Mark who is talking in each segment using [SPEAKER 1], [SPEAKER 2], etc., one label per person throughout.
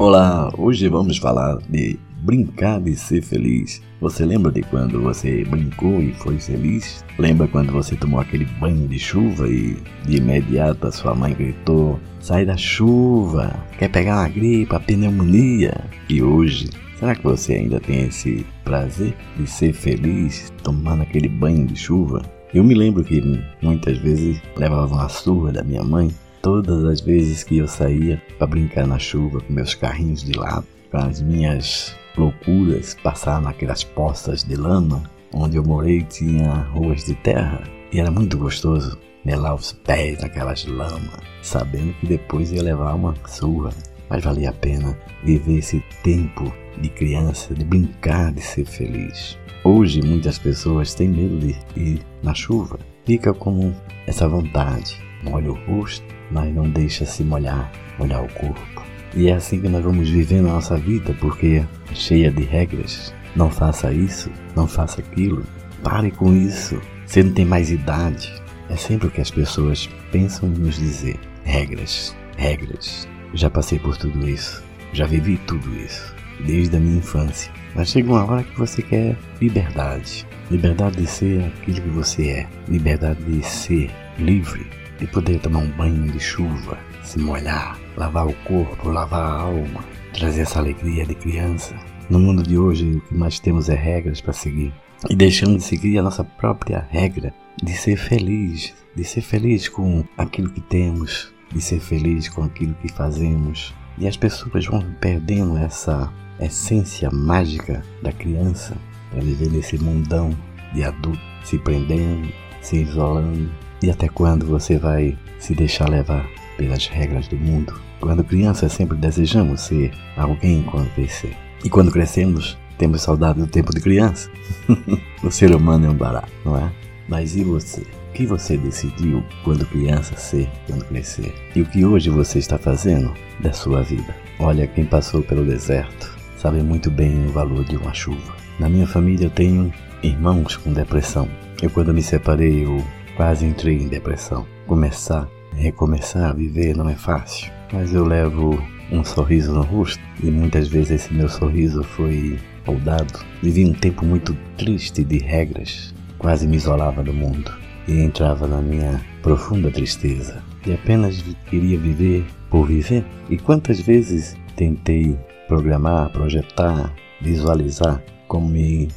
[SPEAKER 1] Olá, hoje vamos falar de brincar de ser feliz. Você lembra de quando você brincou e foi feliz? Lembra quando você tomou aquele banho de chuva e de imediato a sua mãe gritou: Sai da chuva, quer pegar uma gripe, a pneumonia? E hoje, será que você ainda tem esse prazer de ser feliz tomando aquele banho de chuva? Eu me lembro que muitas vezes levava uma surra da minha mãe todas as vezes que eu saía para brincar na chuva com meus carrinhos de lado, para as minhas loucuras passar naquelas poças de lama, onde eu morei tinha ruas de terra e era muito gostoso melar os pés naquelas lamas, sabendo que depois ia levar uma surra. Mas valia a pena viver esse tempo de criança, de brincar, de ser feliz. Hoje muitas pessoas têm medo de ir na chuva. Fica como essa vontade. Molha o rosto, mas não deixa se molhar, molhar o corpo. E é assim que nós vamos viver na nossa vida, porque é cheia de regras. Não faça isso, não faça aquilo. Pare com isso. Você não tem mais idade. É sempre o que as pessoas pensam nos dizer. Regras, regras. Já passei por tudo isso. Já vivi tudo isso. Desde a minha infância. Mas chega uma hora que você quer liberdade. Liberdade de ser aquilo que você é. Liberdade de ser livre de poder tomar um banho de chuva, se molhar, lavar o corpo, lavar a alma, trazer essa alegria de criança. No mundo de hoje, o que mais temos é regras para seguir. E deixamos de seguir a nossa própria regra de ser feliz, de ser feliz com aquilo que temos, de ser feliz com aquilo que fazemos. E as pessoas vão perdendo essa essência mágica da criança para viver nesse mundão de adulto, se prendendo, se isolando, e até quando você vai se deixar levar pelas regras do mundo? Quando criança sempre desejamos ser alguém quando crescer. E quando crescemos, temos saudade do tempo de criança. o ser humano é um barato, não é? Mas e você? O que você decidiu quando criança ser, quando crescer? E o que hoje você está fazendo da sua vida? Olha, quem passou pelo deserto sabe muito bem o valor de uma chuva. Na minha família eu tenho irmãos com depressão. Eu quando me separei, eu Quase entrei em depressão. Começar, recomeçar a viver não é fácil, mas eu levo um sorriso no rosto e muitas vezes esse meu sorriso foi moldado. Vivi um tempo muito triste de regras, quase me isolava do mundo e entrava na minha profunda tristeza e apenas queria viver por viver. E quantas vezes tentei programar, projetar, visualizar como me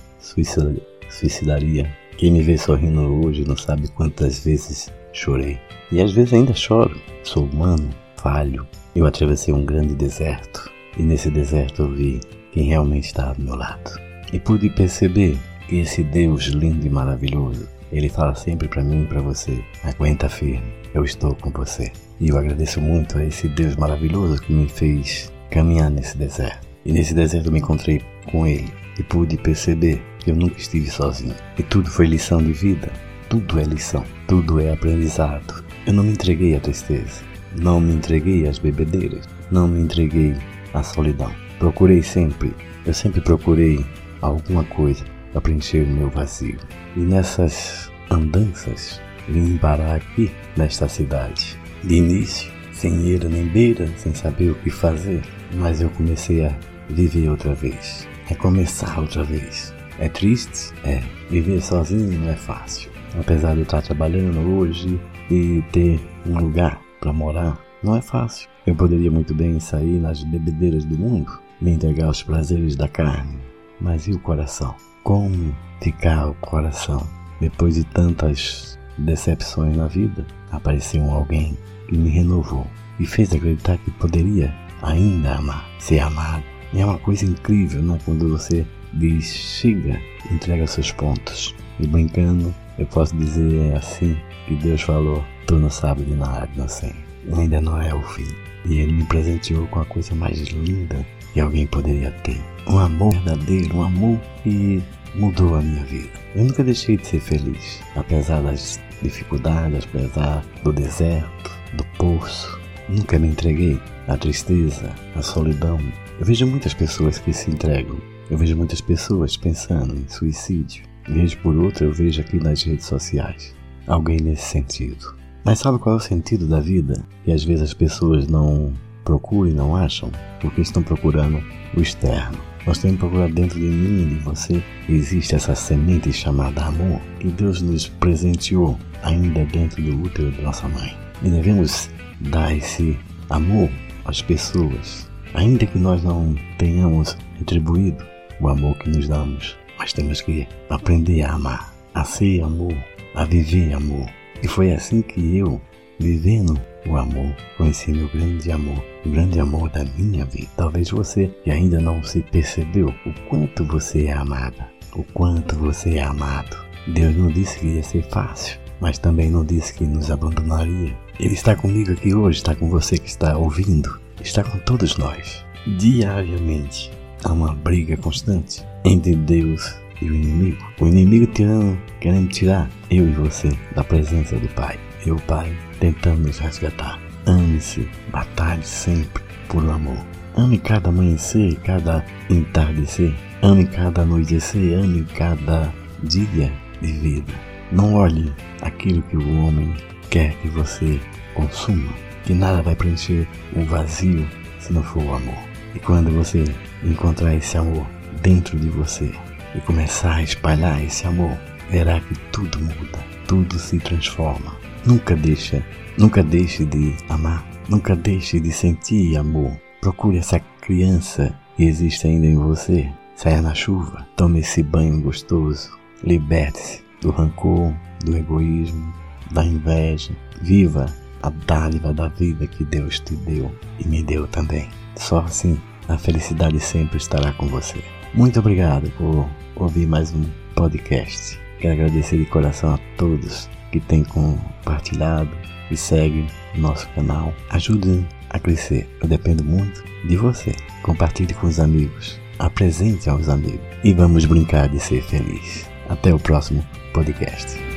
[SPEAKER 1] suicidaria quem me vê sorrindo hoje não sabe quantas vezes chorei. E às vezes ainda choro. Sou humano, falho. Eu atravessei um grande deserto. E nesse deserto eu vi quem realmente está do meu lado. E pude perceber que esse Deus lindo e maravilhoso, ele fala sempre para mim e para você: aguenta firme, eu estou com você. E eu agradeço muito a esse Deus maravilhoso que me fez caminhar nesse deserto. E nesse deserto eu me encontrei com ele e pude perceber eu nunca estive sozinho. E tudo foi lição de vida. Tudo é lição. Tudo é aprendizado. Eu não me entreguei à tristeza. Não me entreguei às bebedeiras. Não me entreguei à solidão. Procurei sempre. Eu sempre procurei alguma coisa para preencher o meu vazio. E nessas andanças, vim parar aqui, nesta cidade. De início, sem ira nem beira, sem saber o que fazer, mas eu comecei a viver outra vez, a começar outra vez. É triste? É. Viver sozinho não é fácil. Apesar de estar trabalhando hoje e ter um lugar para morar, não é fácil. Eu poderia muito bem sair nas bebedeiras do mundo, me entregar aos prazeres da carne. Mas e o coração? Como ficar o coração? Depois de tantas decepções na vida, apareceu alguém que me renovou e fez acreditar que poderia ainda amar, ser amado. E é uma coisa incrível, né? Quando você diz: chega, entrega seus pontos. E brincando, eu posso dizer assim que Deus falou: tu não sabe de nada, não sei. Ainda não é o fim. E ele me presenteou com a coisa mais linda que alguém poderia ter. Um amor verdadeiro, um amor que mudou a minha vida. Eu nunca deixei de ser feliz, apesar das dificuldades, apesar do deserto, do poço. Nunca me entreguei à tristeza, à solidão. Eu vejo muitas pessoas que se entregam eu vejo muitas pessoas pensando em suicídio. Vez por outra, eu vejo aqui nas redes sociais alguém nesse sentido. Mas sabe qual é o sentido da vida? E às vezes as pessoas não procuram e não acham? Porque estão procurando o externo. Nós temos que procurar dentro de mim e de você. Existe essa semente chamada amor que Deus nos presenteou ainda dentro do útero da nossa mãe. E devemos dar esse amor às pessoas, ainda que nós não tenhamos retribuído o amor que nos damos. Mas temos que aprender a amar, a ser amor, a viver amor. E foi assim que eu, vivendo o amor, conheci meu grande amor, o grande amor da minha vida. Talvez você que ainda não se percebeu o quanto você é amada, o quanto você é amado. Deus não disse que ia ser fácil, mas também não disse que nos abandonaria. Ele está comigo aqui hoje, está com você que está ouvindo, está com todos nós. Diariamente há uma briga constante entre Deus e o inimigo. O inimigo querendo tirar eu e você da presença do Pai. E o Pai tentando nos resgatar. Ame-se, batalhe sempre por amor. Ame cada amanhecer, cada entardecer. Ame cada anoitecer, ame cada dia de vida. Não olhe aquilo que o homem quer que você consuma, que nada vai preencher o vazio se não for o amor. E quando você encontrar esse amor dentro de você e começar a espalhar esse amor, verá que tudo muda, tudo se transforma. Nunca deixa, nunca deixe de amar, nunca deixe de sentir amor. Procure essa criança que existe ainda em você. Saia na chuva, tome esse banho gostoso, liberte-se do rancor, do egoísmo, da inveja. Viva a dádiva da vida que Deus te deu e me deu também. Só assim a felicidade sempre estará com você. Muito obrigado por ouvir mais um podcast. Quero agradecer de coração a todos que têm compartilhado e seguem nosso canal. Ajude a crescer. Eu dependo muito de você. Compartilhe com os amigos. Apresente aos amigos. E vamos brincar de ser feliz. Até o próximo podcast.